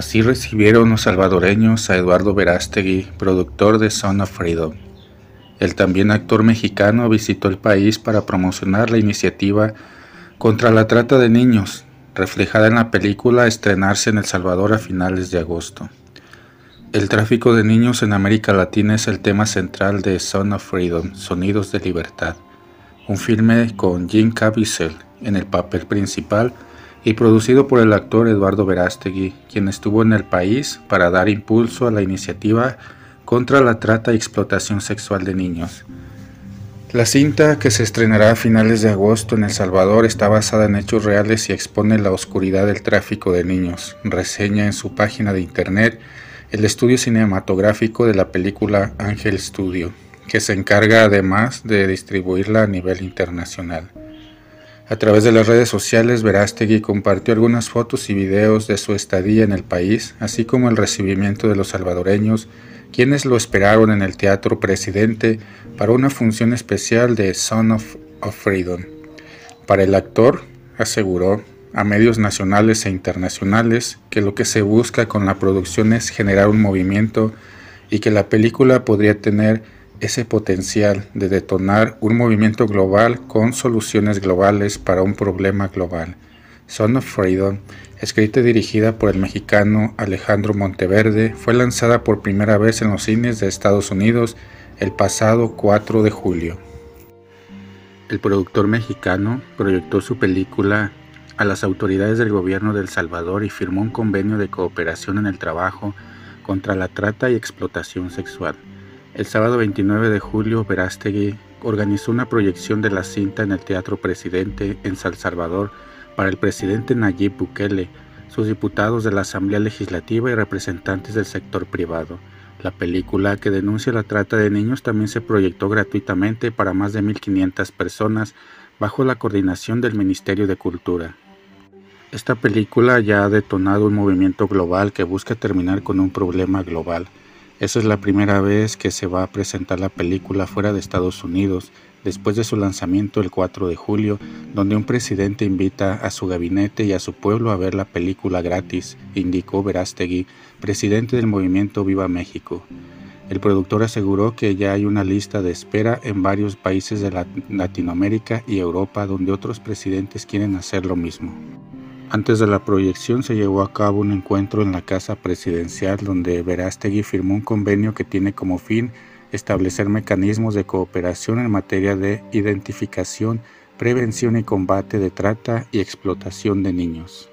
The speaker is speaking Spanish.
Así recibieron los salvadoreños a Eduardo Verástegui, productor de Son of Freedom. El también actor mexicano visitó el país para promocionar la iniciativa contra la trata de niños, reflejada en la película estrenarse en El Salvador a finales de agosto. El tráfico de niños en América Latina es el tema central de Son of Freedom, Sonidos de Libertad, un filme con Jim Caviezel en el papel principal y producido por el actor Eduardo Verástegui, quien estuvo en el país para dar impulso a la iniciativa contra la trata y explotación sexual de niños. La cinta, que se estrenará a finales de agosto en El Salvador, está basada en hechos reales y expone la oscuridad del tráfico de niños. Reseña en su página de internet el estudio cinematográfico de la película Ángel Studio, que se encarga además de distribuirla a nivel internacional. A través de las redes sociales, Verástegui compartió algunas fotos y videos de su estadía en el país, así como el recibimiento de los salvadoreños, quienes lo esperaron en el Teatro Presidente para una función especial de Son of, Freedom. Para el actor, aseguró a medios nacionales e internacionales que lo que se busca con la producción es generar un movimiento y que la película podría tener ese potencial de detonar un movimiento global con soluciones globales para un problema global. Son of Freedom, escrita y dirigida por el mexicano Alejandro Monteverde, fue lanzada por primera vez en los cines de Estados Unidos el pasado 4 de julio. El productor mexicano proyectó su película a las autoridades del gobierno de El Salvador y firmó un convenio de cooperación en el trabajo contra la trata y explotación sexual. El sábado 29 de julio, Verástegui organizó una proyección de la cinta en el Teatro Presidente en San Salvador para el presidente Nayib Bukele, sus diputados de la Asamblea Legislativa y representantes del sector privado. La película que denuncia la trata de niños también se proyectó gratuitamente para más de 1.500 personas bajo la coordinación del Ministerio de Cultura. Esta película ya ha detonado un movimiento global que busca terminar con un problema global esa es la primera vez que se va a presentar la película fuera de Estados Unidos, después de su lanzamiento el 4 de julio, donde un presidente invita a su gabinete y a su pueblo a ver la película gratis, indicó Verástegui, presidente del movimiento Viva México. El productor aseguró que ya hay una lista de espera en varios países de Latinoamérica y Europa donde otros presidentes quieren hacer lo mismo. Antes de la proyección se llevó a cabo un encuentro en la Casa Presidencial donde Verástegui firmó un convenio que tiene como fin establecer mecanismos de cooperación en materia de identificación, prevención y combate de trata y explotación de niños.